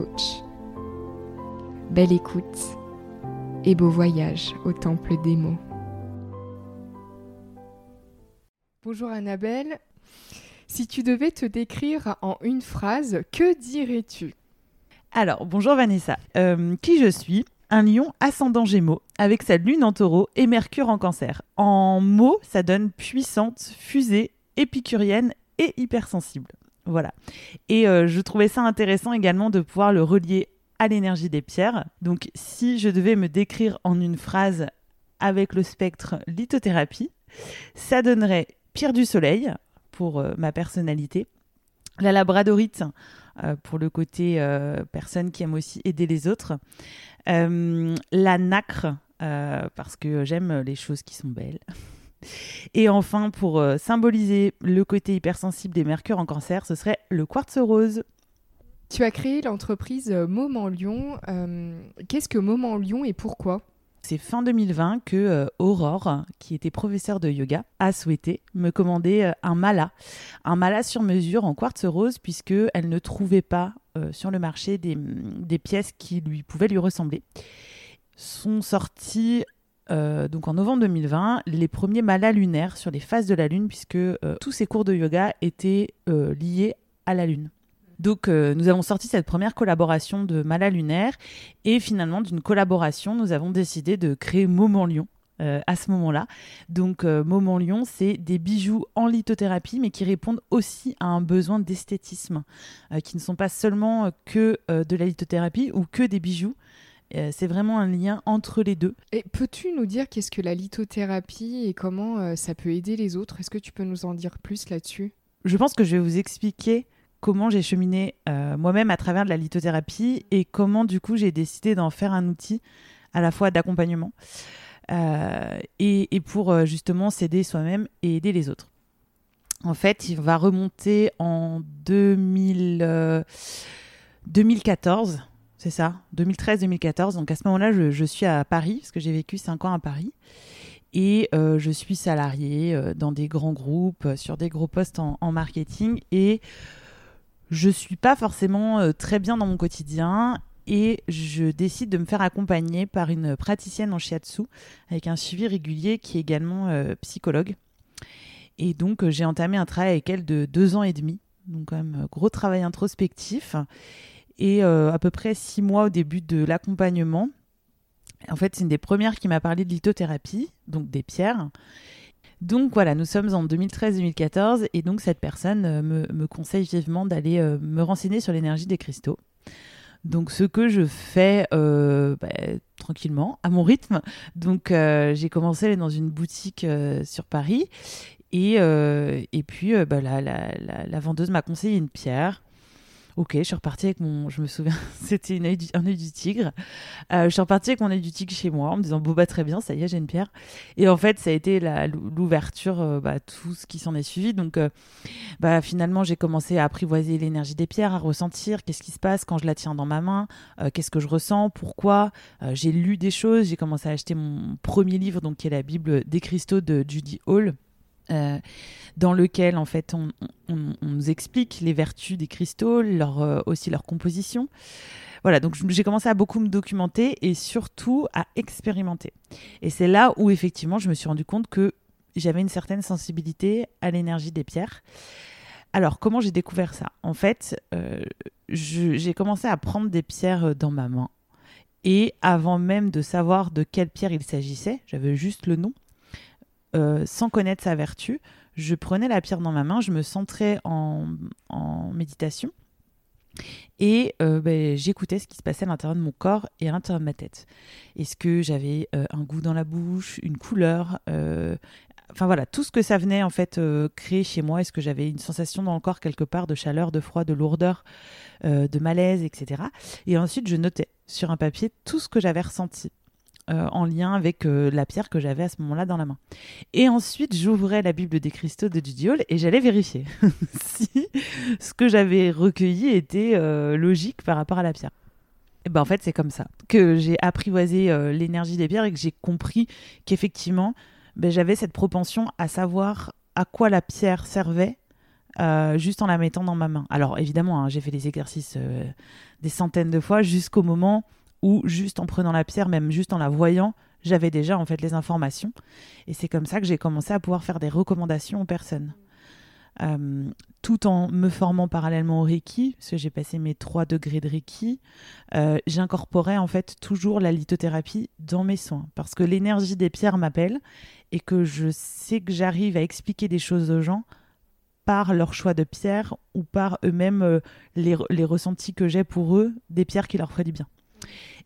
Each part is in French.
coach. Belle écoute et beau voyage au temple des mots. Bonjour Annabelle. Si tu devais te décrire en une phrase, que dirais-tu? Alors, bonjour Vanessa. Euh, qui je suis? Un lion ascendant gémeaux, avec sa lune en taureau et Mercure en cancer. En mots, ça donne puissante, fusée, épicurienne et hypersensible. Voilà. Et euh, je trouvais ça intéressant également de pouvoir le relier à l'énergie des pierres. Donc si je devais me décrire en une phrase avec le spectre lithothérapie, ça donnerait pierre du soleil pour euh, ma personnalité, la labradorite euh, pour le côté personne qui aime aussi aider les autres, la nacre parce que j'aime les choses qui sont belles. Et enfin, pour euh, symboliser le côté hypersensible des mercures en cancer, ce serait le quartz rose. Tu as créé l'entreprise euh, Moment Lyon. Euh, qu'est-ce que Moment Lyon et pourquoi? C'est fin 2020 que Aurore, qui était professeure de yoga, a souhaité me commander un mala, un mala sur mesure en quartz rose, puisque elle ne trouvait pas sur le marché des, des, pièces qui lui pouvaient lui ressembler. Sont sorties euh, donc en novembre 2020, les premiers malas lunaires sur les phases de la Lune, puisque euh, tous ces cours de yoga étaient euh, liés à la Lune. Donc nous avons sorti cette première collaboration de malas lunaires et finalement d'une collaboration, nous avons décidé de créer Moment Lion. à ce moment-là. Donc, Moment Lion, c'est des bijoux en lithothérapie, mais qui répondent aussi à un besoin d'esthétisme, qui ne sont pas seulement que de la lithothérapie ou que des bijoux, c'est vraiment un lien entre les deux. Et peux-tu nous dire qu'est-ce que la lithothérapie et comment euh, ça peut aider les autres? Est-ce que tu peux nous en dire plus là-dessus? Je pense que je vais vous expliquer comment j'ai cheminé euh, moi-même à travers de la lithothérapie et comment du coup j'ai décidé d'en faire un outil à la fois d'accompagnement et, et, pour justement s'aider soi-même et aider les autres. En fait, il va remonter en 2000, 2014 c'est ça, 2013-2014. Donc à ce moment-là, je, suis à Paris, parce que j'ai vécu 5 ans à Paris. Et euh, je suis salariée euh, dans des grands groupes, euh, sur des gros postes en, marketing. Et je ne suis pas forcément très bien dans mon quotidien. Et je décide de me faire accompagner par une praticienne en shiatsu, avec un suivi régulier qui est également psychologue. Et donc j'ai entamé un travail avec elle de deux ans et demi. Donc quand même, gros travail introspectif et euh, à peu près six mois au début de l'accompagnement. En fait, c'est une des premières qui m'a parlé de lithothérapie, donc des pierres. Donc voilà, nous sommes en 2013-2014 et donc cette personne euh, me, conseille vivement d'aller euh, me renseigner sur l'énergie des cristaux. Donc ce que je fais bah, tranquillement, à mon rythme. Donc j'ai commencé à aller dans une boutique sur Paris et, puis bah, la, vendeuse m'a conseillé une pierre. Ok, je suis repartie avec mon. Je me souviens, c'était un œil du tigre. Euh, je suis repartie avec mon œil du tigre chez moi en me disant Bon, bah, très bien, ça y est, j'ai une pierre. Et en fait, ça a été l'ouverture, euh, bah, tout ce qui s'en est suivi. Donc, euh, bah, finalement, j'ai commencé à apprivoiser l'énergie des pierres, à ressentir qu'est-ce qui se passe quand je la tiens dans ma main, qu'est-ce que je ressens, pourquoi. j'ai lu des choses, j'ai commencé à acheter mon premier livre, donc, qui est la Bible des cristaux de Judy Hall. Euh, dans lequel en fait on, nous explique les vertus des cristaux, leur, euh, aussi leur composition. Voilà, donc j'ai commencé à beaucoup me documenter et surtout à expérimenter. Et c'est là où effectivement je me suis rendu compte que j'avais une certaine sensibilité à l'énergie des pierres. Alors, comment j'ai découvert ça? En fait, euh, j'ai commencé à prendre des pierres dans ma main. Et avant même de savoir de quelle pierre il s'agissait, j'avais juste le nom, euh, sans connaître sa vertu, je prenais la pierre dans ma main, je me centrais en, méditation et euh, ben, j'écoutais ce qui se passait à l'intérieur de mon corps et à l'intérieur de ma tête. Est-ce que j'avais euh, un goût dans la bouche, une couleur Enfin voilà, tout ce que ça venait en fait créer chez moi. Est-ce que j'avais une sensation dans le corps quelque part de chaleur, de froid, de lourdeur, de malaise, etc. Et ensuite, je notais sur un papier tout ce que j'avais ressenti. Euh, en lien avec euh, la pierre que j'avais à ce moment-là dans la main. Et ensuite, j'ouvrais la Bible des cristaux de Judy et j'allais vérifier si ce que j'avais recueilli était euh, logique par rapport à la pierre. Et ben en fait, c'est comme ça que j'ai apprivoisé l'énergie des pierres et que j'ai compris qu'effectivement, ben, j'avais cette propension à savoir à quoi la pierre servait juste en la mettant dans ma main. Alors évidemment, hein, j'ai fait des exercices des centaines de fois jusqu'au moment ou juste en prenant la pierre, même juste en la voyant, j'avais déjà en fait les informations. Et c'est comme ça que j'ai commencé à pouvoir faire des recommandations aux personnes. Euh, tout en me formant parallèlement au Reiki, parce que j'ai passé mes trois degrés de Reiki, euh, j'incorporais en fait toujours la lithothérapie dans mes soins, parce que l'énergie des pierres m'appelle et que je sais que j'arrive à expliquer des choses aux gens par leur choix de pierre ou par eux-mêmes euh, les, les ressentis que j'ai pour eux des pierres qui leur feraient du bien.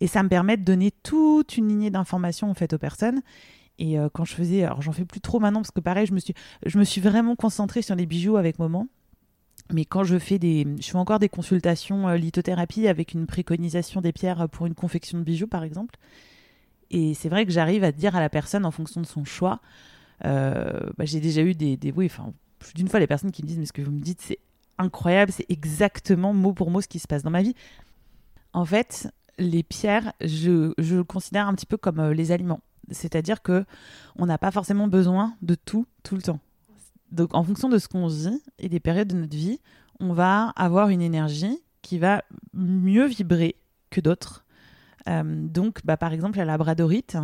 Et ça me permet de donner toute une lignée d'informations en fait aux personnes. Et euh, quand je faisais, alors j'en fais plus trop maintenant parce que pareil, je me suis, je me suis vraiment concentrée sur les bijoux avec moment. Mais quand je fais des, je fais encore des consultations euh, lithothérapie avec une préconisation des pierres pour une confection de bijoux par exemple. Et c'est vrai que j'arrive à dire à la personne en fonction de son choix. Euh, bah, j'ai déjà eu des, des oui, enfin plus d'une fois les personnes qui me disent mais ce que vous me dites c'est incroyable, c'est exactement mot pour mot ce qui se passe dans ma vie. En fait, les pierres, je, je le considère un petit peu comme euh, les aliments. C'est-à-dire que on n'a pas forcément besoin de tout tout le temps. Donc en fonction de ce qu'on vit et des périodes de notre vie, on va avoir une énergie qui va mieux vibrer que d'autres. Euh, donc bah, par exemple la labradorite,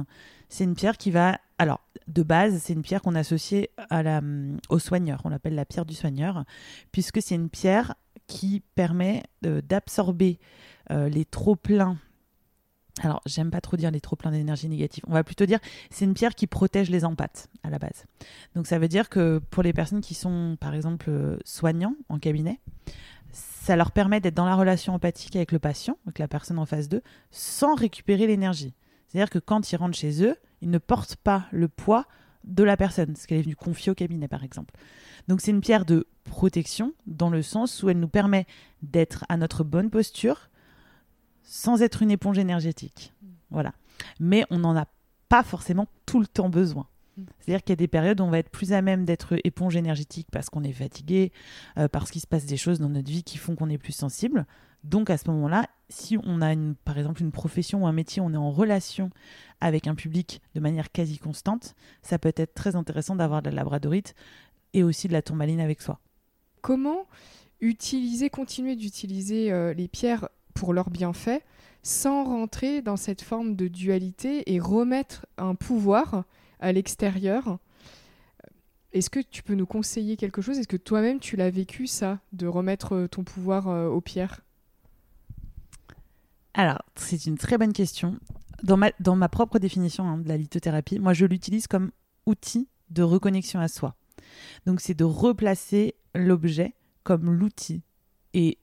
c'est une pierre qui va... Alors de base, c'est une pierre qu'on associe à la, au soigneur. On l'appelle la pierre du soigneur, puisque c'est une pierre qui permet d'absorber euh, les trop-pleins. Alors, j'aime pas trop dire les trop-pleins d'énergie négative. On va plutôt dire c'est une pierre qui protège les empaths à la base. Donc, ça veut dire que pour les personnes qui sont, par exemple, euh, soignants en cabinet, ça leur permet d'être dans la relation empathique avec le patient, avec la personne en face d'eux, sans récupérer l'énergie. C'est-à-dire que quand ils rentrent chez eux, ils ne portent pas le poids de la personne, ce qu'elle est venue confier au cabinet, par exemple. Donc c'est une pierre de protection dans le sens où elle nous permet d'être à notre bonne posture, sans être une éponge énergétique. Voilà. Mais on n'en a pas forcément tout le temps besoin. C'est-à-dire qu'il y a des périodes où on va être plus à même d'être éponge énergétique parce qu'on est fatigué, euh, parce qu'il se passe des choses dans notre vie qui font qu'on est plus sensible. Donc à ce moment-là, si on a par exemple une profession ou un métier, on est en relation avec un public de manière quasi constante, ça peut être très intéressant d'avoir de la labradorite et aussi de la tourmaline avec soi. Comment utiliser, continuer d'utiliser euh, les pierres pour leur bienfait sans rentrer dans cette forme de dualité et remettre un pouvoir à l'extérieur. Est-ce que tu peux nous conseiller quelque chose? Est-ce que toi-même tu l'as vécu ça, de remettre ton pouvoir euh, aux pierres? Alors, c'est une très bonne question. Dans ma, dans ma propre définition hein, de la lithothérapie, moi je l'utilise comme outil de reconnexion à soi. Donc c'est de replacer l'objet comme l'outil. Et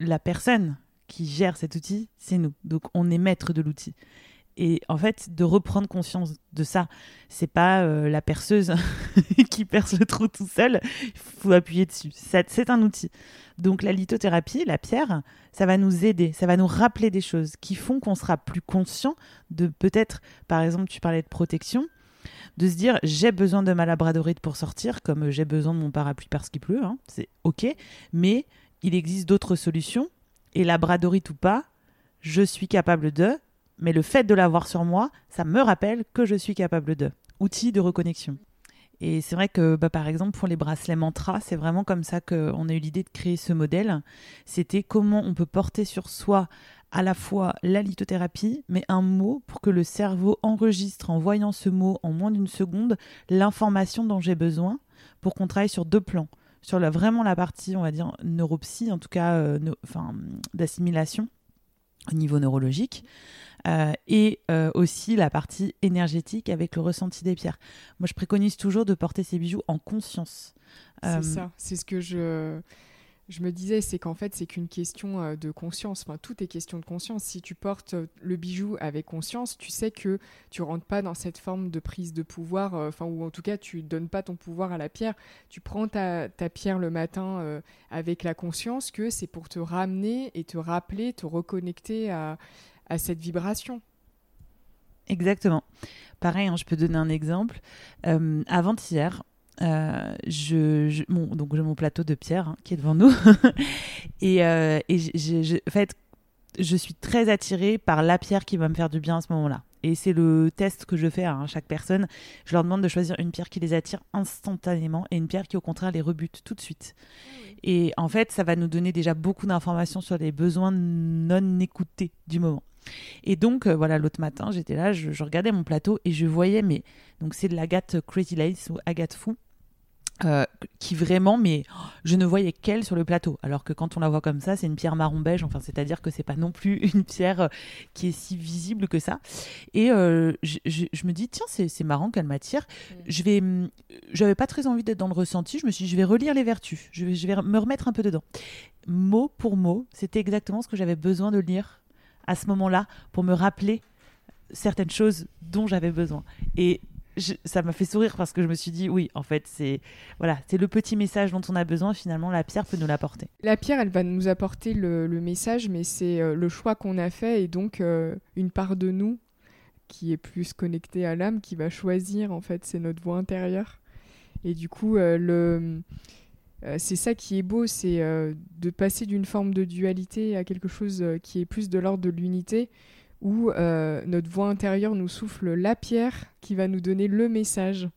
la personne qui gère cet outil, c'est nous. Donc on est maître de l'outil. Et en fait, de reprendre conscience de ça, c'est pas euh, la perceuse qui perce le trou tout seul, il faut appuyer dessus. C'est un outil. Donc la lithothérapie, la pierre, ça va nous aider, ça va nous rappeler des choses qui font qu'on sera plus conscient de peut-être, par exemple, tu parlais de protection, de se dire j'ai besoin de ma labradorite pour sortir, comme j'ai besoin de mon parapluie parce qu'il pleut, hein, c'est ok, mais il existe d'autres solutions et la bradorite ou pas, je suis capable de, mais le fait de l'avoir sur moi, ça me rappelle que je suis capable de. Outil de reconnexion. Et c'est vrai que, bah, par exemple, pour les bracelets mantra, c'est vraiment comme ça qu'on a eu l'idée de créer ce modèle. C'était comment on peut porter sur soi à la fois la lithothérapie, mais un mot pour que le cerveau enregistre en voyant ce mot en moins d'une seconde l'information dont j'ai besoin pour qu'on travaille sur deux plans sur vraiment la partie, on va dire, neuropsy, en tout cas, euh, d'assimilation au niveau neurologique. Euh, et euh, aussi la partie énergétique avec le ressenti des pierres. Moi, je préconise toujours de porter ces bijoux en conscience. C'est ça, c'est ce que je, je me disais, c'est qu'en fait, c'est qu'une question euh, de conscience. Enfin, tout est question de conscience. Si tu portes euh, le bijou avec conscience, tu sais que tu rentres pas dans cette forme de prise de pouvoir, euh, enfin, ou en tout cas, tu donnes pas ton pouvoir à la pierre. Tu prends ta, pierre le matin avec la conscience que c'est pour te ramener et te rappeler, te reconnecter à, cette vibration. Exactement. Pareil, hein, je peux donner un exemple. Avant-hier, euh, je, donc j'ai mon plateau de pierre hein, qui est devant nous et, euh, et en fait je suis très attirée par la pierre qui va me faire du bien à ce moment-là et c'est le test que je fais à chaque personne je leur demande de choisir une pierre qui les attire instantanément et une pierre qui au contraire les rebute tout de suite ah et en fait ça va nous donner déjà beaucoup d'informations sur les besoins non écoutés du moment et donc, euh, voilà, l'autre matin, j'étais là, je, je, regardais mon plateau et je voyais, mais donc c'est de l'agate Crazy Lace ou agate fou. Euh, qui vraiment, mais oh, je ne voyais qu'elle sur le plateau. Alors que quand on la voit comme ça, c'est une pierre marron beige. Enfin, c'est-à-dire que c'est pas non plus une pierre euh, qui est si visible que ça. Et euh, je, me dis tiens, c'est marrant qu'elle m'attire. Mm. Je vais, mm, j'avais pas très envie d'être dans le ressenti. Je me suis, dit, je vais relire les vertus. Je vais, je vais me remettre un peu dedans. Mot pour mot, c'était exactement ce que j'avais besoin de lire à ce moment-là pour me rappeler certaines choses dont j'avais besoin. Et ça m'a fait sourire parce que je me suis dit oui en fait c'est voilà c'est le petit message dont on a besoin finalement la pierre peut nous l'apporter la pierre elle va nous apporter le, message mais c'est euh, le choix qu'on a fait et donc euh, une part de nous qui est plus connectée à l'âme qui va choisir en fait c'est notre voix intérieure et du coup euh, le c'est ça qui est beau, c'est de passer d'une forme de dualité à quelque chose qui est plus de l'ordre de l'unité, où euh, notre voix intérieure nous souffle la pierre qui va nous donner le message.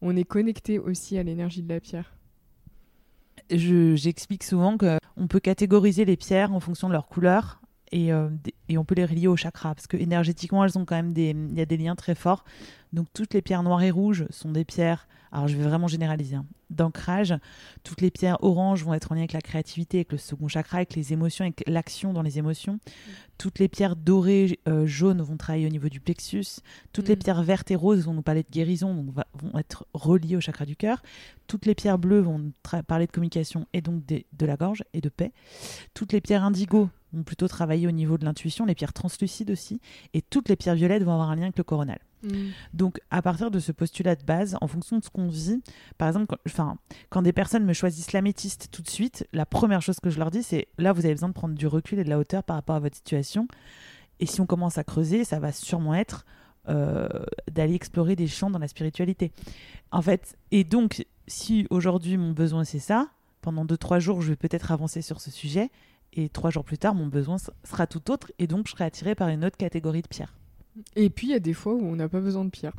On est connecté aussi à l'énergie de la pierre. J'explique souvent qu'on peut catégoriser les pierres en fonction de leur couleur et, euh, et, on peut les relier au chakra parce que énergétiquement elles ont quand même des il y a des liens très forts. Donc toutes les pierres noires et rouges sont des pierres alors je vais vraiment généraliser hein, d'ancrage. Toutes les pierres oranges vont être en lien avec la créativité avec le second chakra avec les émotions avec l'action dans les émotions. Toutes les pierres dorées euh, jaunes vont travailler au niveau du plexus. Toutes les mm. pierres vertes et roses vont nous parler de guérison donc vont être reliées au chakra du cœur. Toutes les pierres bleues vont parler de communication et donc de la gorge et de paix. Toutes les pierres indigo vont plutôt travailler au niveau de l'intuition, les pierres translucides aussi, et toutes les pierres violettes vont avoir un lien avec le coronal. Mm. Donc, à partir de ce postulat de base, en fonction de ce qu'on vit, par exemple, quand, quand des personnes me choisissent l'améthyste tout de suite, la première chose que je leur dis, c'est là, vous avez besoin de prendre du recul et de la hauteur par rapport à votre situation. Et si on commence à creuser, ça va sûrement être euh, d'aller explorer des champs dans la spiritualité. En fait, et donc, si aujourd'hui mon besoin c'est ça, pendant 2-3 jours, je vais peut-être avancer sur ce sujet et trois jours plus tard, mon besoin sera tout autre et donc je serai attiré par une autre catégorie de pierres. Et puis il y a des fois où on n'a pas besoin de pierres.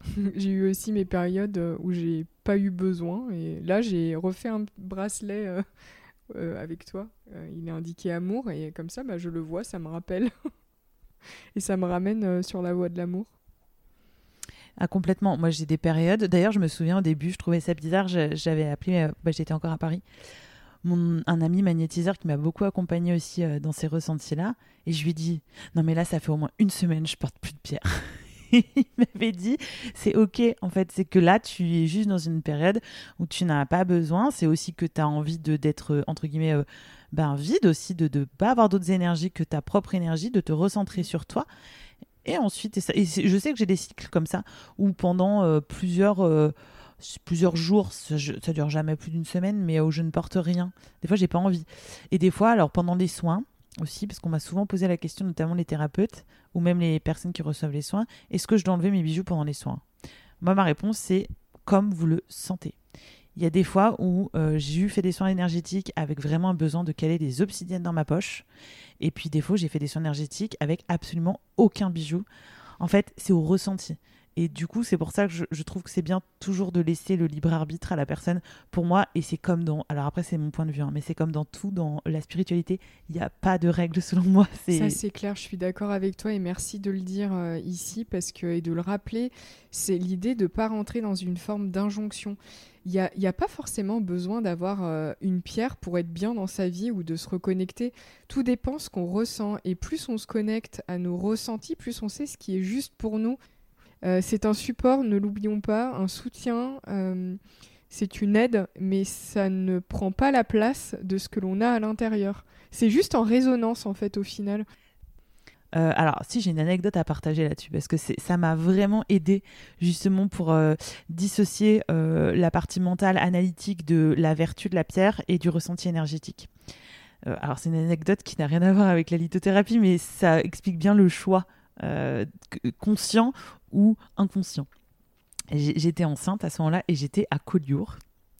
j'ai eu aussi mes périodes euh, où j'ai pas eu besoin et là j'ai refait un bracelet euh, euh, avec toi. il est indiqué amour et comme ça bah, je le vois, ça me rappelle et ça me ramène sur la voie de l'amour. Ah, complètement. Moi, j'ai des périodes. D'ailleurs, je me souviens au début, je trouvais ça bizarre. J'avais appelé, bah, j'étais encore à Paris un ami magnétiseur qui m'a beaucoup accompagné aussi euh, dans ces ressentis-là. Et je lui dit Non, mais là, ça fait au moins une semaine, je porte plus de pierre. il m'avait dit c'est ok en fait c'est que là tu es juste dans une période où tu n'as pas besoin c'est aussi que tu as envie de d'être euh, entre guillemets euh, ben, vide aussi de ne pas avoir d'autres énergies que ta propre énergie de te recentrer sur toi et ensuite je sais que j'ai des cycles comme ça où pendant plusieurs plusieurs jours, ça, ça dure jamais plus d'une semaine, mais où je ne porte rien. Des fois, j'ai pas envie. Et des fois, alors pendant les soins aussi, parce qu'on m'a souvent posé la question, notamment les thérapeutes ou même les personnes qui reçoivent les soins, est-ce que je dois enlever mes bijoux pendant les soins? Moi, ma réponse, c'est comme vous le sentez. Il y a des fois où euh, j'ai eu fait des soins énergétiques avec vraiment un besoin de caler des obsidiennes dans ma poche. Et puis des fois, j'ai fait des soins énergétiques avec absolument aucun bijou. En fait, c'est au ressenti. Et du coup, c'est pour ça que je, trouve que c'est bien toujours de laisser le libre arbitre à la personne. Pour moi, et c'est comme dans. Alors après, c'est mon point de vue, hein, mais c'est comme dans tout, dans la spiritualité, il n'y a pas de règles selon moi. Ça, c'est clair, je suis d'accord avec toi et merci de le dire euh, ici parce que, et de le rappeler. C'est l'idée de ne pas rentrer dans une forme d'injonction. il n'y a, a, pas forcément besoin d'avoir euh, une pierre pour être bien dans sa vie ou de se reconnecter. Tout dépend ce qu'on ressent. Et plus on se connecte à nos ressentis, plus on sait ce qui est juste pour nous. Euh, c'est un support, ne l'oublions pas, un soutien. Euh, c'est une aide, mais ça ne prend pas la place de ce que l'on a à l'intérieur. C'est juste en résonance, en fait, au final. Euh, alors, si j'ai une anecdote à partager là-dessus, parce que ça m'a vraiment aidé justement pour dissocier la partie mentale analytique de la vertu de la pierre et du ressenti énergétique. alors, c'est une anecdote qui n'a rien à voir avec la lithothérapie, mais ça explique bien le choix conscient ou inconscient. J'étais enceinte à ce moment-là et j'étais à Collioure,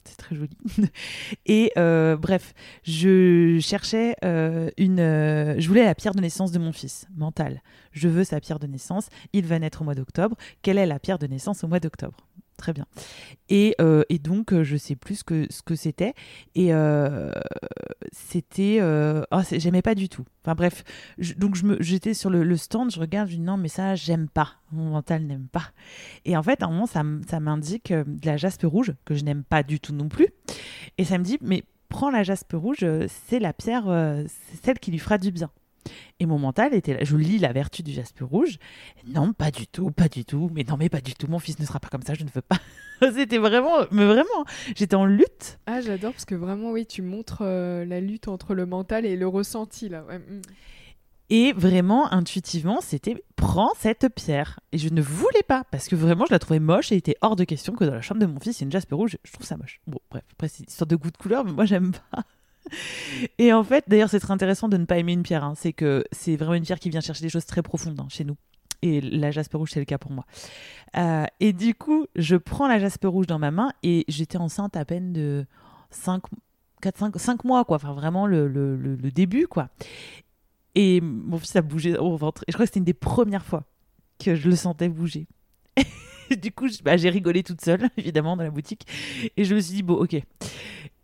c'est très joli. et euh, bref, je cherchais euh, une. Euh, je voulais la pierre de naissance de mon fils, mental. Je veux sa pierre de naissance. Il va naître au mois d'octobre. Quelle est la pierre de naissance au mois d'octobre? Très bien. Et, euh, et, donc, euh, je sais plus ce que, ce que c'était. Et euh, c'était. Oh, j'aimais pas du tout. Enfin bref, donc j'étais sur le, stand, je regarde, je dis non, mais ça, j'aime pas. Mon mental n'aime pas. Et en fait, à un moment, ça, ça m'indique de la jaspe rouge, que je n'aime pas du tout non plus. Et ça me dit, mais prends la jaspe rouge, c'est la pierre, c'est celle qui lui fera du bien. Et mon mental était là. Je lis la vertu du jaspe rouge. Non, pas du tout, pas du tout. Mais non, mais pas du tout. Mon fils ne sera pas comme ça, je ne veux pas. C'était vraiment, mais vraiment, j'étais en lutte. Ah, j'adore parce que vraiment, oui, tu montres euh, la lutte entre le mental et le ressenti, là. Mm. Et vraiment, intuitivement, c'était prends cette pierre. Et je ne voulais pas, parce que vraiment, je la trouvais moche et il était hors de question que dans la chambre de mon fils, il y ait une jaspe rouge. Je trouve ça moche. Bon, bref, après, c'est une sorte de goût de couleur, mais moi, j'aime pas. Et en fait, d'ailleurs, c'est très intéressant de ne pas aimer une pierre. Hein. C'est que c'est vraiment une pierre qui vient chercher des choses très profondes hein, chez nous. Et la jaspe rouge, c'est le cas pour moi. Euh, et du coup, je prends la jaspe rouge dans ma main et j'étais enceinte à peine de 5, 4, 5, 5 mois, quoi. Enfin, vraiment le, début, quoi. Et mon fils a bougé au ventre. Et je crois que c'était une des premières fois que je le sentais bouger. du coup, bah, j'ai rigolé toute seule, évidemment, dans la boutique. Et je me suis dit, bon, ok.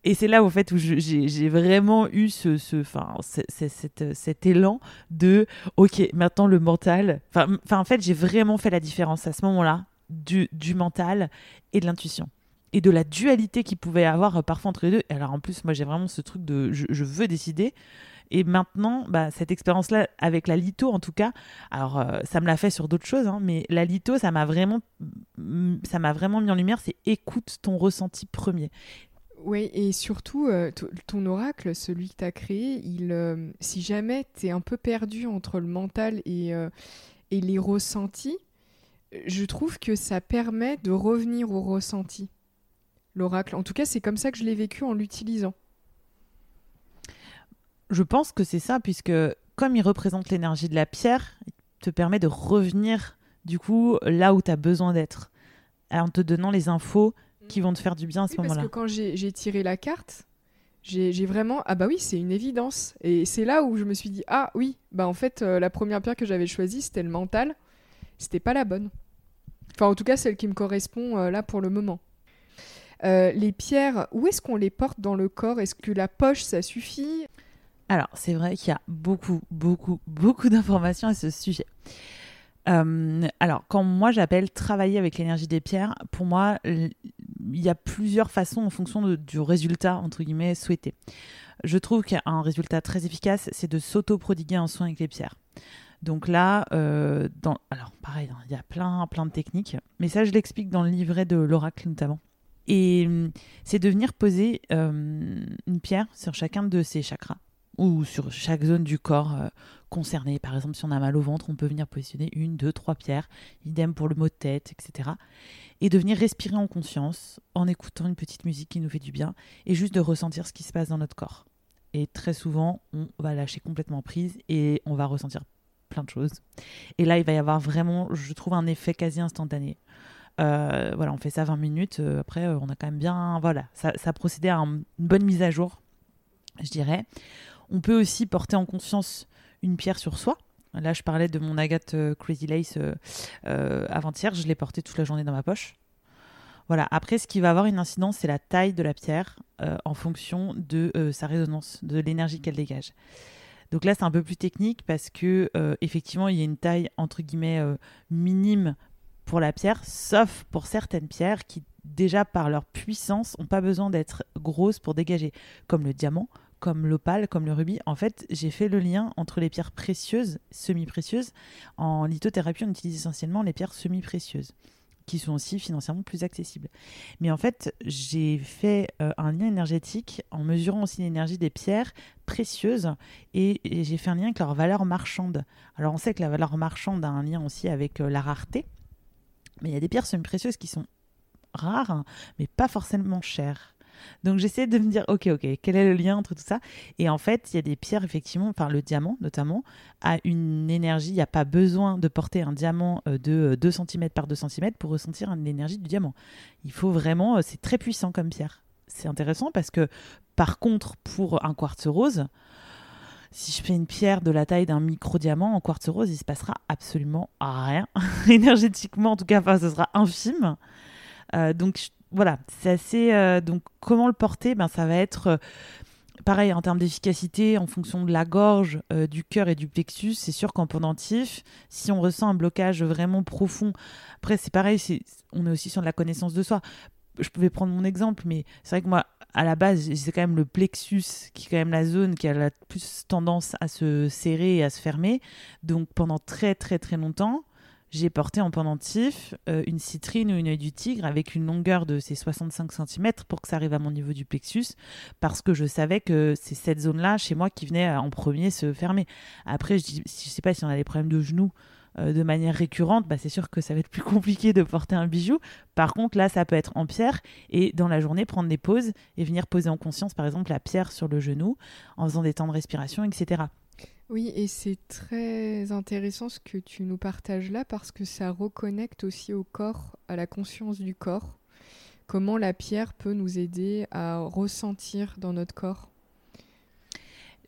Et c'est là, au fait, où j'ai vraiment eu ce, ce cet, élan de, OK, maintenant le mental. Enfin, en fait, j'ai vraiment fait la différence à ce moment-là du, mental et de l'intuition. Et de la dualité qu'il pouvait avoir euh, parfois entre les deux. Alors, en plus, moi, j'ai vraiment ce truc de je, veux décider. Et maintenant, bah, cette expérience-là, avec la litho en tout cas, alors euh, ça me l'a fait sur d'autres choses, hein, mais la litho, ça m'a vraiment, ça m'a vraiment mis en lumière, c'est écoute ton ressenti premier. Oui, et surtout, euh, ton oracle, celui que tu as créé, il, euh, si jamais tu es un peu perdu entre le mental et, euh, et les ressentis, je trouve que ça permet de revenir au ressenti, l'oracle. En tout cas, c'est comme ça que je l'ai vécu en l'utilisant. Je pense que c'est ça, puisque comme il représente l'énergie de la pierre, il te permet de revenir, du coup, là où tu as besoin d'être, en te donnant les infos qui vont te faire du bien à ce moment-là. Parce que quand j'ai tiré la carte, j'ai vraiment ah bah oui c'est une évidence. Et c'est là où je me suis dit ah oui bah en fait euh, la première pierre que j'avais choisie c'était le mental. C'était pas la bonne. Enfin en tout cas celle qui me correspond euh, là pour le moment. Euh, les pierres où est-ce qu'on les porte dans le corps? Est-ce que la poche ça suffit? Alors c'est vrai qu'il y a beaucoup beaucoup beaucoup d'informations à ce sujet euh, alors, quand moi j'appelle travailler avec l'énergie des pierres, pour moi, il y a plusieurs façons en fonction du résultat, entre guillemets, souhaité. Je trouve qu'un résultat très efficace, c'est de s'auto-prodiguer un soin avec les pierres. Donc là, euh, alors pareil, hein, il y a plein, plein de techniques, mais ça je l'explique dans le livret de l'oracle notamment. Et c'est de venir poser euh, une pierre sur chacun de ces chakras ou sur chaque zone du corps euh, concernée. Par exemple, si on a mal au ventre, on peut venir positionner une, deux, trois pierres. Idem pour le mot de tête, etc. Et de venir respirer en conscience, en écoutant une petite musique qui nous fait du bien, et juste de ressentir ce qui se passe dans notre corps. Et très souvent, on va lâcher complètement prise et on va ressentir plein de choses. Et là, il va y avoir vraiment, je trouve, un effet quasi instantané. Euh, voilà, on fait ça 20 minutes. Euh, après, on a quand même bien, voilà, ça, ça procédé à une bonne mise à jour, je dirais. On peut aussi porter en conscience pierre sur soi. Là, je parlais de mon agate euh, Crazy Lace euh, euh, avant-hier. Je l'ai portée toute la journée dans ma poche. Voilà. Après, ce qui va avoir une incidence, c'est la taille de la pierre en fonction de sa résonance, de l'énergie qu'elle dégage. Donc là, c'est un peu plus technique parce que effectivement, il y a une taille entre guillemets minime pour la pierre, sauf pour certaines pierres qui déjà par leur puissance, n'ont pas besoin d'être grosses pour dégager, comme le diamant, comme l'opale, comme le rubis. En fait, j'ai fait le lien entre les pierres précieuses, semi-précieuses. En lithothérapie, on utilise essentiellement les pierres semi-précieuses qui sont aussi financièrement plus accessibles. Mais en fait, j'ai fait euh, un lien énergétique en mesurant aussi l'énergie des pierres précieuses et, j'ai fait un lien avec leur valeur marchande. Alors on sait que la valeur marchande a un lien aussi avec euh, la rareté, mais il y a des pierres semi-précieuses qui sont rares, mais pas forcément chères. Donc j'essaie de me dire, ok, ok, quel est le lien entre tout ça? Et en fait, il y a des pierres, effectivement, enfin le diamant notamment, a une énergie, il n'y a pas besoin de porter un diamant euh, de 2 cm par 2 cm pour ressentir l'énergie du diamant. Il faut vraiment, euh, c'est très puissant comme pierre. C'est intéressant parce que, par contre, pour un quartz rose, si je fais une pierre de la taille d'un micro-diamant en quartz rose, il se passera absolument rien. Énergétiquement, en tout cas, enfin, ce sera infime. Euh, donc, voilà, c'est assez. Euh, donc, comment le porter? Ben, Ça va être. Euh, pareil, en termes d'efficacité, en fonction de la gorge, du cœur et du plexus, c'est sûr qu'en pendentif, si on ressent un blocage vraiment profond, après c'est pareil, on est aussi sur de la connaissance de soi. Je pouvais prendre mon exemple, mais c'est vrai que moi, à la base, c'est quand même le plexus qui est quand même la zone qui a la plus tendance à se serrer et à se fermer. Donc pendant très très très longtemps, j'ai porté en pendentif euh, une citrine ou une œil du tigre avec une longueur de ces 65 cm pour que ça arrive à mon niveau du plexus, parce que je savais que c'est cette zone-là, chez moi, qui venait en premier se fermer. Après, je ne sais pas si on a des problèmes de genoux euh, de manière récurrente, bah, c'est sûr que ça va être plus compliqué de porter un bijou. Par contre, là, ça peut être en pierre et dans la journée, prendre des pauses et venir poser en conscience, par exemple, la pierre sur le genou en faisant des temps de respiration, etc. Oui, et c'est très intéressant ce que tu nous partages là parce que ça reconnecte aussi au corps, à la conscience du corps. Comment la pierre peut nous aider à ressentir dans notre corps?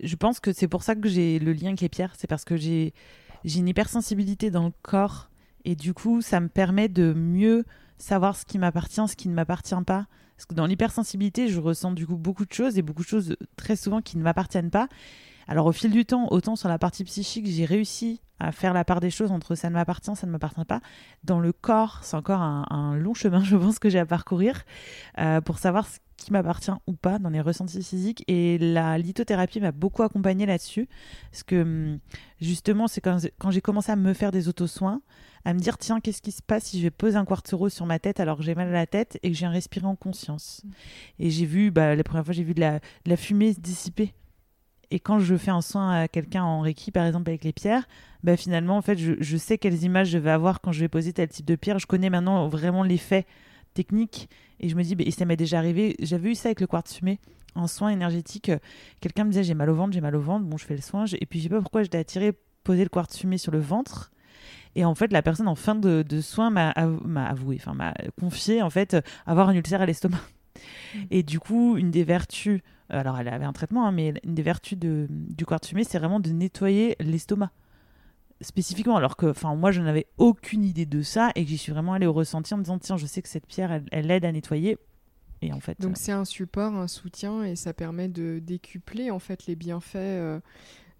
Je pense que c'est pour ça que j'ai le lien avec les pierres, c'est parce que j'ai une hypersensibilité dans le corps et du coup ça me permet de mieux savoir ce qui m'appartient, ce qui ne m'appartient pas. Parce que dans l'hypersensibilité, je ressens du coup beaucoup de choses et beaucoup de choses très souvent qui ne m'appartiennent pas. Alors au fil du temps, autant sur la partie psychique, j'ai réussi à faire la part des choses entre ça ne m'appartient, ça ne m'appartient pas. Dans le corps, c'est encore un, long chemin, je pense, que j'ai à parcourir euh, pour savoir ce qui m'appartient ou pas dans les ressentis physiques. Et la lithothérapie m'a beaucoup accompagnée là-dessus. Parce que hum, justement, c'est quand, j'ai commencé à me faire des auto-soins, à me dire tiens, qu'est-ce qui se passe si je vais poser un quartz rose sur ma tête alors que j'ai mal à la tête et que j'ai un respirer en conscience? Mmh. Et j'ai vu, bah, la première fois, j'ai vu de la, de la fumée se dissiper et quand je fais un soin à quelqu'un en Reiki, par exemple avec les pierres, bah finalement, en fait, je, sais quelles images je vais avoir quand je vais poser tel type de pierre. Je connais maintenant vraiment l'effet technique et je me dis, bah, et ça m'est déjà arrivé. J'avais eu ça avec le quartz fumé en soin énergétique. Quelqu'un me disait, j'ai mal au ventre, j'ai mal au ventre. Bon, je fais le soin. Et puis, je sais pas pourquoi j'étais attirée poser le quartz fumé sur le ventre. Et en fait, la personne en fin de, de soin m'a avoué, enfin m'a confié en fait avoir un ulcère à l'estomac. Mmh. Et du coup, une des vertus alors elle avait un traitement, hein, mais une des vertus de, du quartz fumé, c'est vraiment de nettoyer l'estomac spécifiquement, alors que enfin moi je n'avais aucune idée de ça et que j'y suis vraiment allée au ressenti en me disant tiens je sais que cette pierre elle, aide à nettoyer et en fait donc euh, c'est un support, un soutien et ça permet de décupler en fait les bienfaits euh,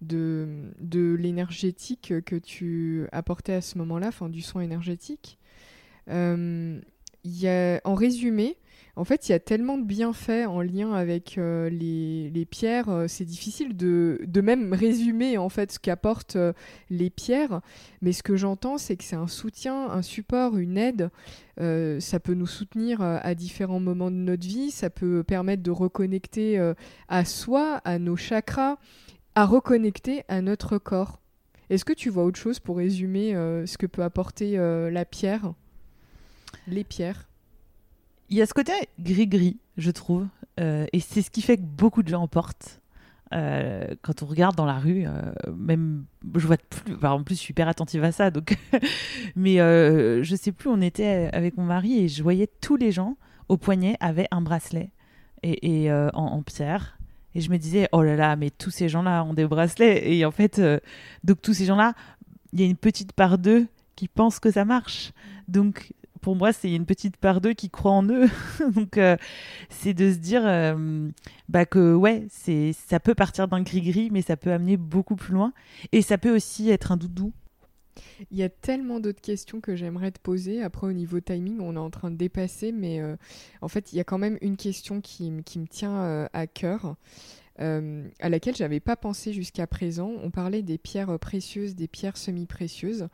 de, de l'énergétique que tu apportais à ce moment-là, enfin du soin énergétique. Euh, y a, en résumé, en fait, il y a tellement de bienfaits en lien avec euh, les, pierres, euh, c'est difficile de, même résumer en fait ce qu'apportent euh, les pierres. Mais ce que j'entends, c'est que c'est un soutien, un support, une aide. ça peut nous soutenir à différents moments de notre vie. Ça peut permettre de reconnecter à soi, à nos chakras, à reconnecter à notre corps. Est-ce que tu vois autre chose pour résumer ce que peut apporter la pierre, les pierres il y a ce côté gris-gris, je trouve, euh, et c'est ce qui fait que beaucoup de gens portent. Euh, quand on regarde dans la rue, euh, même je vois plus, en plus je suis hyper attentive à ça, donc mais je sais plus, on était avec mon mari et je voyais tous les gens au poignet avaient un bracelet et, en, pierre, et je me disais oh là là, mais tous ces gens-là ont des bracelets. Et en fait donc tous ces gens-là, il y a une petite part d'eux qui pensent que ça marche, donc pour moi, c'est une petite part d'eux qui croient en eux. Donc, euh, c'est de se dire euh, bah, que ouais, c'est ça peut partir d'un gris-gris, mais ça peut amener beaucoup plus loin. Et ça peut aussi être un doudou. Il y a tellement d'autres questions que j'aimerais te poser. Après, au niveau timing, on est en train de dépasser, mais euh, en fait, il y a quand même une question qui, me tient à cœur, à laquelle j'avais pas pensé jusqu'à présent. On parlait des pierres précieuses, des pierres semi-précieuses.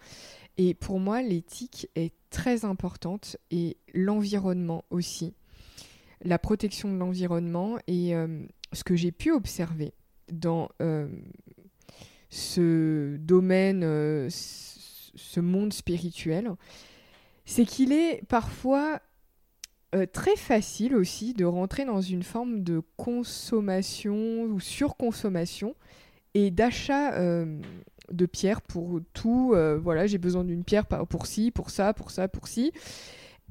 Et pour moi, l'éthique est très importante et l'environnement aussi. La protection de l'environnement et ce que j'ai pu observer dans ce domaine, ce monde spirituel, c'est qu'il est parfois euh, très facile aussi de rentrer dans une forme de consommation ou surconsommation et d'achat euh, de pierres pour tout. Euh, voilà, j'ai besoin d'une pierre pour ci, pour ça, pour ça, pour ci.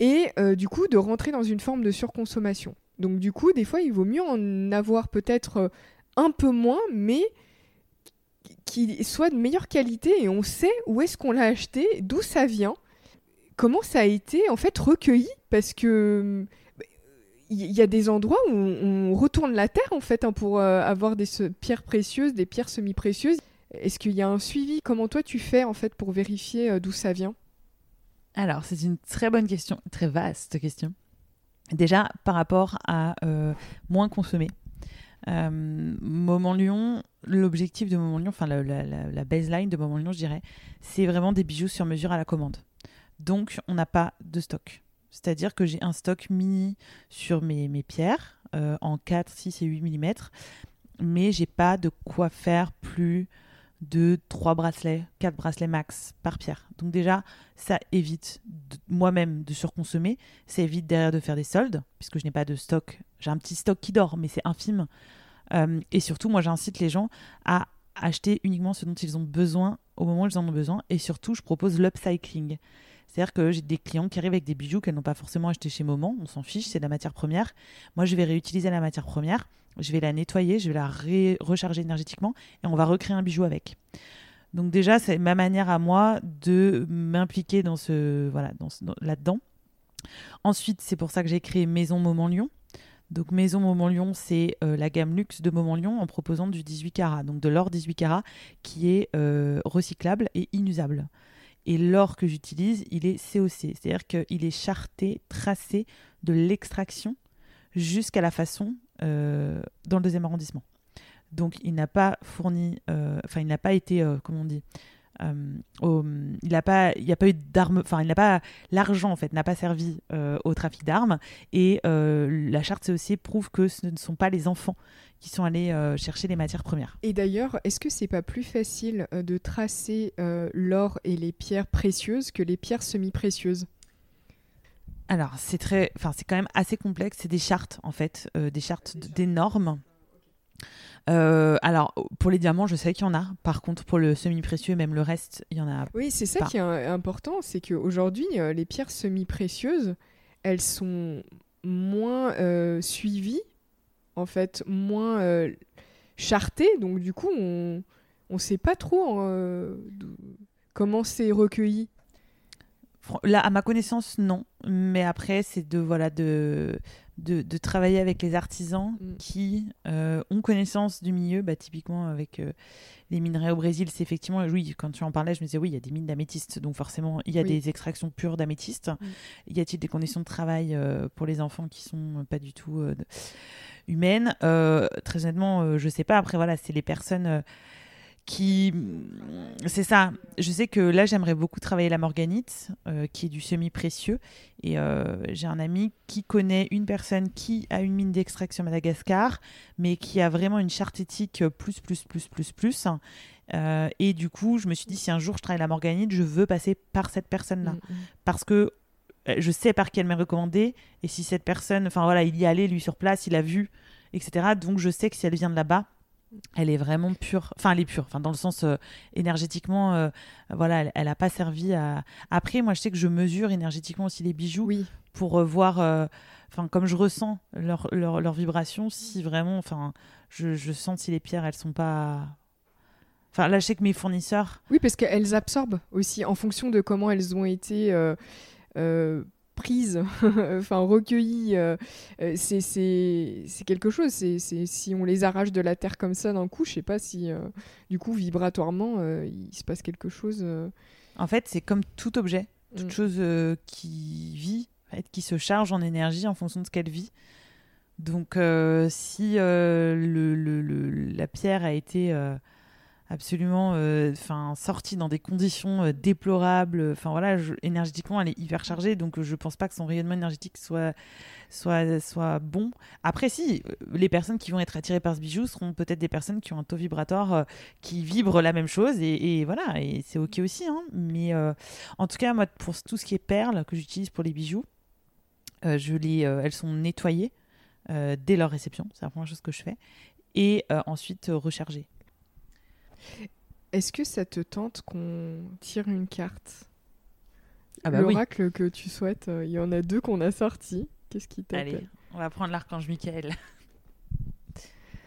Et du coup, de rentrer dans une forme de surconsommation. Donc du coup, des fois, il vaut mieux en avoir peut-être un peu moins, mais qui soit de meilleure qualité et on sait où est-ce qu'on l'a acheté, d'où ça vient, comment ça a été en fait recueilli parce que il y a des endroits où on retourne la terre en fait hein, pour euh, avoir des pierres précieuses, des pierres semi-précieuses. Est-ce qu'il y a un suivi? Comment toi tu fais en fait pour vérifier euh, d'où ça vient? Alors c'est une très bonne question, très vaste question. Déjà par rapport à euh, moins consommer. Moment Lyon, l'objectif de Moment Lyon, enfin la, baseline de Moment Lyon, je dirais, c'est vraiment des bijoux sur mesure à la commande. Donc, on n'a pas de stock. C'est-à-dire que j'ai un stock mini sur mes, mes pierres euh, en 4, 6 et 8 mm, mais j'ai pas de quoi faire plus de 3 bracelets, 4 bracelets max par pierre. Donc déjà, ça évite moi-même de surconsommer, ça évite derrière de faire des soldes, puisque je n'ai pas de stock. J'ai un petit stock qui dort, mais c'est infime. Euh, et surtout, moi, j'incite les gens à acheter uniquement ce dont ils ont besoin au moment où ils en ont besoin. Et surtout, je propose l'upcycling. C'est-à-dire que j'ai des clients qui arrivent avec des bijoux qu'elles n'ont pas forcément acheté chez Moment, on s'en fiche, c'est de la matière première. Moi, je vais réutiliser la matière première, je vais la nettoyer, je vais la recharger énergétiquement et on va recréer un bijou avec. Donc déjà, c'est ma manière à moi de m'impliquer dans ce voilà, dans, là-dedans. Ensuite, c'est pour ça que j'ai créé Maison Moment Lyon. Donc Maison Moment Lyon, c'est euh, la gamme luxe de Moment Lyon en proposant du 18 carats, donc de l'or 18 carats qui est euh, recyclable et inusable. Et l'or que j'utilise, il est COC, c'est-à-dire qu'il est charté, tracé de l'extraction jusqu'à la façon euh, dans le deuxième arrondissement. Donc il n'a pas fourni, euh, enfin il n'a pas été, euh, comment on dit, il n'a pas, il a pas eu d'armes, enfin il n'a pas, l'argent en fait n'a pas servi au trafic d'armes et la charte COC prouve que ce ne sont pas les enfants qui sont allés euh, chercher les matières premières. Et d'ailleurs, est-ce que c'est pas plus facile euh, de tracer euh, l'or et les pierres précieuses que les pierres semi-précieuses? Alors, c'est très, enfin, c'est quand même assez complexe. C'est des chartes en fait, des chartes des normes. alors, pour les diamants, je sais qu'il y en a. Par contre, pour le semi-précieux, même le reste, il y en a. Oui, c'est ça qui est important, c'est qu'aujourd'hui, les pierres semi-précieuses, elles sont moins suivies en fait, moins euh, charté. Donc, du coup, on ne sait pas trop euh, comment c'est recueilli. Là, à ma connaissance, non. Mais après, c'est de voilà de, de, travailler avec les artisans mm. qui euh, ont connaissance du milieu. Bah, typiquement, avec les minerais au Brésil, c'est effectivement, oui, quand tu en parlais, je me disais, oui, il y a des mines d'améthyste. Donc, forcément, il y a des extractions pures d'améthyste. Mm. Y a-t-il des conditions de travail pour les enfants qui sont pas du tout humaine. Euh, très honnêtement, euh, je sais pas. Après, voilà, c'est les personnes euh, qui. C'est ça. Je sais que là, j'aimerais beaucoup travailler la morganite, qui est du semi-précieux. Et j'ai un ami qui connaît une personne qui a une mine d'extraction Madagascar, mais qui a vraiment une charte éthique plus, plus, plus, plus, plus. et du coup, je me suis dit, si un jour je travaille la morganite, je veux passer par cette personne-là. Mm, mm. Parce que je sais par qui elle m'a recommandé et si cette personne, enfin voilà, il y allait lui sur place, il a vu, etc. Donc je sais que si elle vient de là-bas, elle est vraiment pure. Enfin, elle est pure. Enfin, dans le sens euh, énergétiquement, euh, voilà, elle n'a pas servi à. Après, moi, je sais que je mesure énergétiquement aussi les bijoux oui. pour voir. Enfin, comme je ressens leur, leur, leur, vibration, si vraiment, enfin, je, je sens si les pierres, elles sont pas Enfin, là, je sais que mes fournisseurs. Oui, parce qu'elles absorbent aussi en fonction de comment elles ont été euh, prise, enfin recueillie, euh, euh, c'est quelque chose. C'est si on les arrache de la terre comme ça d'un coup, je sais pas si du coup vibratoirement il se passe quelque chose En fait, c'est comme tout objet, toute Mm. chose euh, qui vit, en fait, qui se charge en énergie en fonction de ce qu'elle vit. Donc, euh, si euh, le, le- le- la pierre a été euh, absolument euh, enfin, sortie dans des conditions euh, déplorables, enfin voilà, énergétiquement, elle est hyper chargée, donc euh, je pense pas que son rayonnement énergétique soit, soit, soit bon. Après, si, les personnes qui vont être attirées par ce bijou seront peut-être des personnes qui ont un taux vibratoire qui vibre la même chose, et, voilà, et c'est ok aussi. hein. Mais en tout cas, moi, pour tout ce qui est perles que j'utilise pour les bijoux, je les, elles sont nettoyées dès leur réception, c'est la première chose que je fais, et ensuite rechargées. Est-ce que ça te tente qu'on tire une carte? Ah bah oui. L'oracle que tu souhaites, euh, il y en a deux qu'on a sortis. Qu'est-ce qui Allez, t'appelle on va prendre l'archange Michael.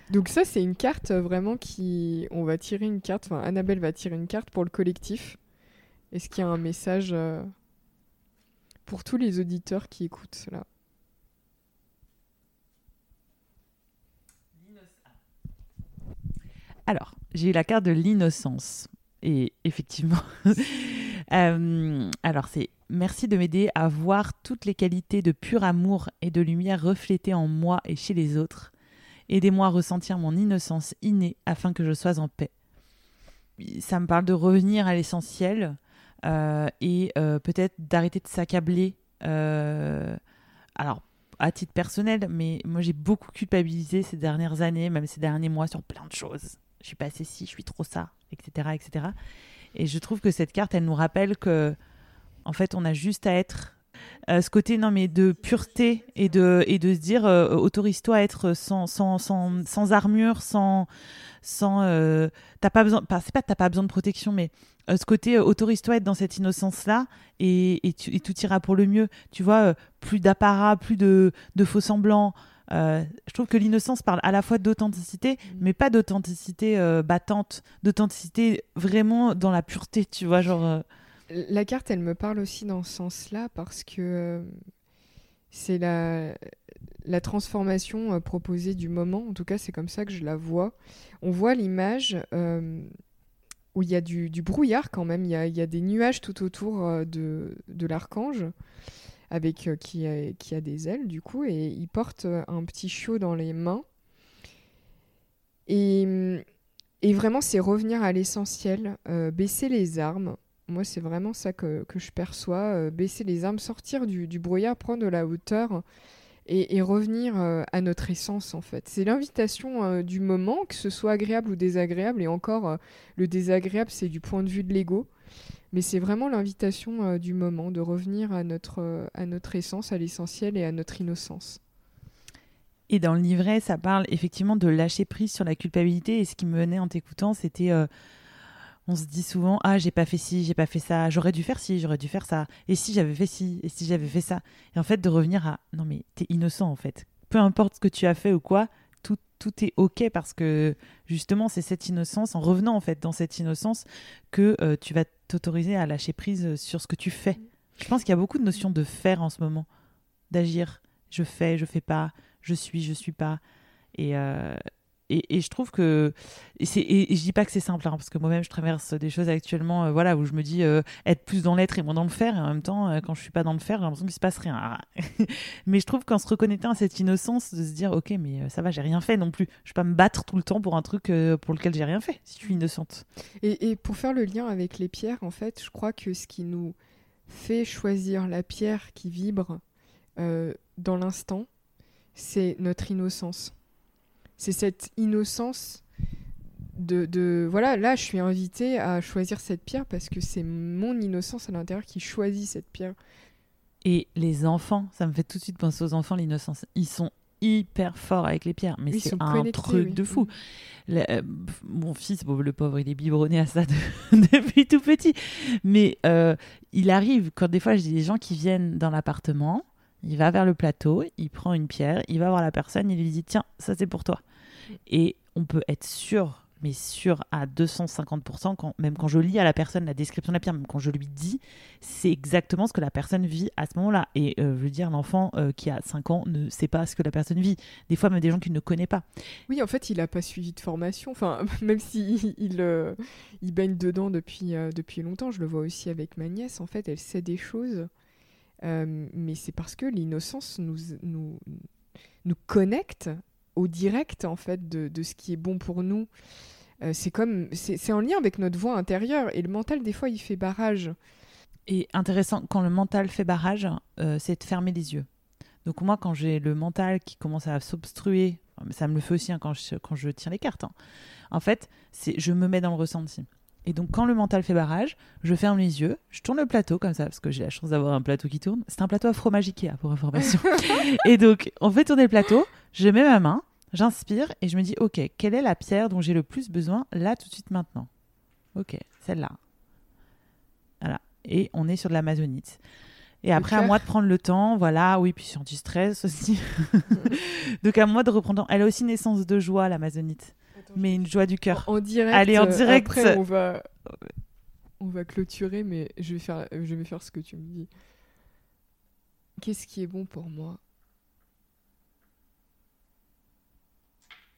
Donc ça, c'est une carte euh, vraiment qui... On va tirer une carte, enfin Annabelle va tirer une carte pour le collectif. Est-ce qu'il y a un message euh, pour tous les auditeurs qui écoutent cela Alors, j'ai eu la carte de l'innocence. Et effectivement, euh, alors c'est merci de m'aider à voir toutes les qualités de pur amour et de lumière reflétées en moi et chez les autres. Aidez-moi à ressentir mon innocence innée afin que je sois en paix. Ça me parle de revenir à l'essentiel euh, et euh, peut-être d'arrêter de s'accabler. alors, à titre personnel, mais moi j'ai beaucoup culpabilisé ces dernières années, même ces derniers mois, sur plein de choses. Je suis pas assez ci, je suis trop ça, etc., etc. Et je trouve que cette carte, elle nous rappelle que, en fait, on a juste à être euh, ce côté non mais de pureté et de et de se dire euh, autorise-toi à être sans sans, sans, sans armure sans sans euh, t'as pas besoin c'est pas t'as pas besoin de protection mais ce côté autorise-toi à être dans cette innocence là et, tu- et tout ira pour le mieux tu vois plus d'apparat plus de, de faux semblants Euh, je trouve que l'innocence parle à la fois d'authenticité mais pas d'authenticité euh, battante d'authenticité vraiment dans la pureté tu vois genre euh, La carte, elle me parle aussi dans ce sens-là parce que c'est la, la transformation proposée du moment. En tout cas, c'est comme ça que je la vois. On voit l'image où il y a du, du brouillard quand même. Il y a, il y a des nuages tout autour de, de l'archange avec euh, qui, a, des ailes du coup et il porte euh, un petit chiot dans les mains. Et, et vraiment, c'est revenir à l'essentiel, euh, baisser les armes. Moi, c'est vraiment ça que, je perçois. baisser les armes, sortir du brouillard, prendre de la hauteur et, revenir euh, à notre essence, en fait. C'est l'invitation euh, du moment, que ce soit agréable ou désagréable. Et encore, euh, le désagréable, c'est du point de vue de l'ego. Mais c'est vraiment l'invitation du moment, de revenir à notre, à notre essence, à l'essentiel et à notre innocence. Et dans le livret, ça parle effectivement de lâcher prise sur la culpabilité. Et ce qui me venait en t'écoutant, c'était. On se dit souvent Ah, j'ai pas fait ci, j'ai pas fait ça, j'aurais dû faire ci, j'aurais dû faire ça. Et si j'avais fait ci, et si j'avais fait ça? Et en fait, de revenir à Non, mais t'es innocent en fait. Peu importe ce que tu as fait ou quoi, tout, tout est OK parce que justement, c'est cette innocence, en revenant en fait dans cette innocence, que euh, tu vas t'autoriser à lâcher prise sur ce que tu fais. Je pense qu'il y a beaucoup de notions de faire en ce moment, d'agir. Je fais, je fais pas, je suis, je suis pas. Et, euh, et, je trouve que. Et, dis pas que c'est simple, hein, parce que moi-même, je traverse des choses actuellement euh, voilà, où je me dis euh, être plus dans l'être et moins dans le faire. Et en même temps, euh, quand je suis pas dans le faire, j'ai l'impression qu'il se passe rien. Alors, mais je trouve qu'en se reconnectant à cette innocence, de se dire ok, mais ça va, j'ai rien fait non plus. Je vais pas me battre tout le temps pour un truc pour lequel j'ai rien fait, si je suis innocente. Et, pour faire le lien avec les pierres, en fait, je crois que ce qui nous fait choisir la pierre qui vibre dans l'instant, c'est notre innocence. C'est cette innocence de, de... Voilà, là, je suis invitée à choisir cette pierre parce que c'est mon innocence à l'intérieur qui choisit cette pierre. Et les enfants, ça me fait tout de suite penser aux enfants, l'innocence. Ils sont hyper forts avec les pierres, mais c'est un truc oui. de fou. Le- euh, mon fils, le pauvre, il est biberonné à ça de- depuis tout petit. Mais euh, il arrive, quand des fois j'ai des gens qui viennent dans l'appartement, il va vers le plateau, il prend une pierre, il va voir la personne, il lui dit Tiens, ça c'est pour toi. Et on peut être sûr, mais sûr à 250%, quand, même quand je lis à la personne la description de la pierre, même quand je lui dis, c'est exactement ce que la personne vit à ce moment-là. Et euh, je veux dire, l'enfant euh, qui a 5 ans ne sait pas ce que la personne vit. Des fois, même des gens qu'il ne connaît pas. Oui, en fait, il n'a pas suivi de formation. Enfin, même s'il si il, euh, il, baigne dedans depuis, depuis longtemps, je le vois aussi avec ma nièce. En fait, elle sait des choses. Mais c'est parce que l'innocence nous, nous, nous connecte au direct en fait de, de, ce qui est bon pour nous. Euh, c'est comme c'est en lien avec notre voix intérieure et le mental des fois il fait barrage. Et intéressant quand le mental fait barrage, euh, c'est de fermer les yeux. Donc moi quand j'ai le mental qui commence à s'obstruer, ça me le fait aussi hein, quand, je, quand je tire les cartes. Hein. En fait, je me mets dans le ressenti. Et donc, quand le mental fait barrage, je ferme les yeux, je tourne le plateau comme ça, parce que j'ai la chance d'avoir un plateau qui tourne. C'est un plateau à fromage Ikea, pour information. et donc, on fait tourner le plateau, je mets ma main, j'inspire et je me dis, OK, quelle est la pierre dont j'ai le plus besoin là, tout de suite, maintenant? Ok, celle-là. Voilà. Et on est sur de l'amazonite. Et après, à moi de prendre le temps, voilà, oui, puis sur du stress aussi. donc, à moi de reprendre. Elle a aussi naissance de joie, l'amazonite mais une joie du cœur. En, direct. Allez, en direct. Après, on va, on va clôturer, mais je vais faire, je vais faire ce que tu me dis. Qu'est-ce qui est bon pour moi?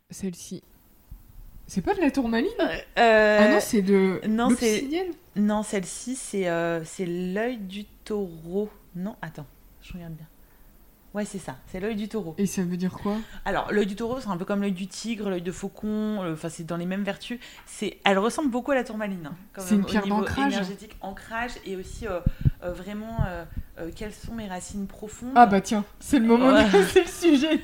Celle-ci. C'est pas de la tourmaline? Euh, Ah non, c'est de non, Non, celle-ci, c'est euh, c'est l'œil du taureau. Non, attends, je regarde bien. Ouais, c'est ça, c'est l'œil du taureau. Et ça veut dire quoi? Alors, l'œil du taureau, c'est un peu comme l'œil du tigre, l'œil de faucon, euh, enfin, c'est dans les mêmes vertus. C'est, Elle ressemble beaucoup à la tourmaline. Hein, c'est une pierre d'ancrage? énergétique, ancrage, et aussi euh, euh, vraiment, quelles sont mes racines profondes? Ah bah tiens, c'est le moment, c'est le sujet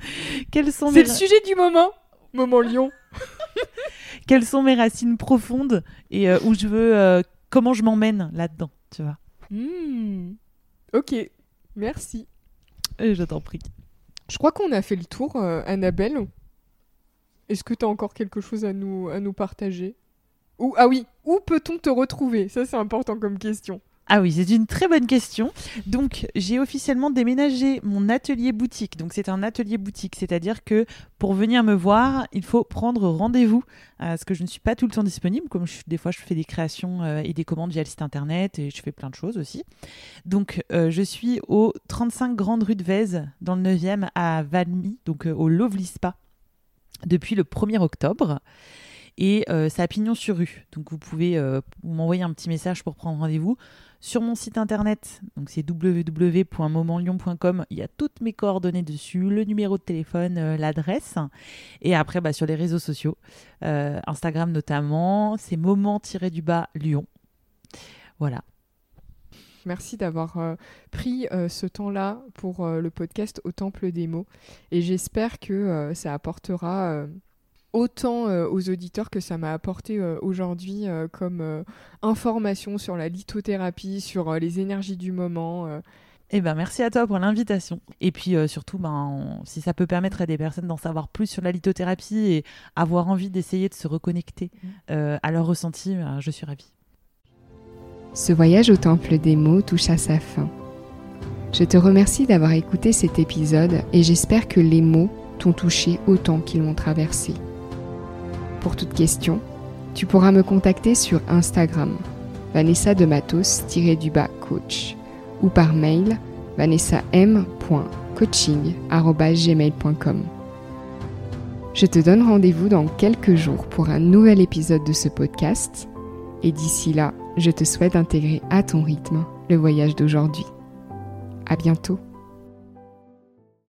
Quelles sont C'est le sujet du moment Moment lion Quelles sont mes racines profondes et où je veux... comment je m'emmène là-dedans, tu vois? Mmh. Ok, merci. Je t'en. Je crois qu'on a fait le tour, euh, Annabelle. Est-ce que tu as encore quelque chose à nous, à nous partager? Ou, Ah oui, où peut-on te retrouver? Ça, c'est important comme question. Ah oui, c'est une très bonne question. Donc, j'ai officiellement déménagé mon atelier boutique. Donc, c'est un atelier boutique, c'est-à-dire que pour venir me voir, il faut prendre rendez-vous, euh, parce que je ne suis pas tout le temps disponible. Comme des fois, je fais des créations euh, et des commandes via le site internet et je fais plein de choses aussi. Donc, euh, je suis au 35 Grande Rue de Vèze, dans le 9e à Valmy, donc au Lovely Spa, depuis le 1er octobre et ça pignon sur rue. Donc vous pouvez m'envoyer un petit message pour prendre rendez-vous. Sur mon site internet, donc c'est www.momentlion.com, il y a toutes mes coordonnées dessus, le numéro de téléphone, euh, l'adresse. Et après, bah, sur les réseaux sociaux, euh, Instagram notamment, c'est moment-du-bas Lyon. Voilà. Merci d'avoir euh, pris ce temps-là pour le podcast au Temple des mots. Et j'espère que ça apportera autant euh, aux auditeurs que ça m'a apporté euh, aujourd'hui euh, comme information sur la lithothérapie, sur les énergies du moment. Eh ben, merci à toi pour l'invitation. Et puis surtout, ben, si ça peut permettre à des personnes d'en savoir plus sur la lithothérapie et avoir envie d'essayer de se reconnecter mmh. à leur ressenti, ben, je suis ravie. Ce voyage au temple des mots touche à sa fin. Je te remercie d'avoir écouté cet épisode et j'espère que les mots t'ont touché autant qu'ils m'ont traversé. Pour toute question, tu pourras me contacter sur Instagram, Vanessa de Matos-du-bas coach, ou par mail vanessam.coaching.gmail.com. Je te donne rendez-vous dans quelques jours pour un nouvel épisode de ce podcast, et d'ici là, je te souhaite d'intégrer à ton rythme le voyage d'aujourd'hui. À bientôt!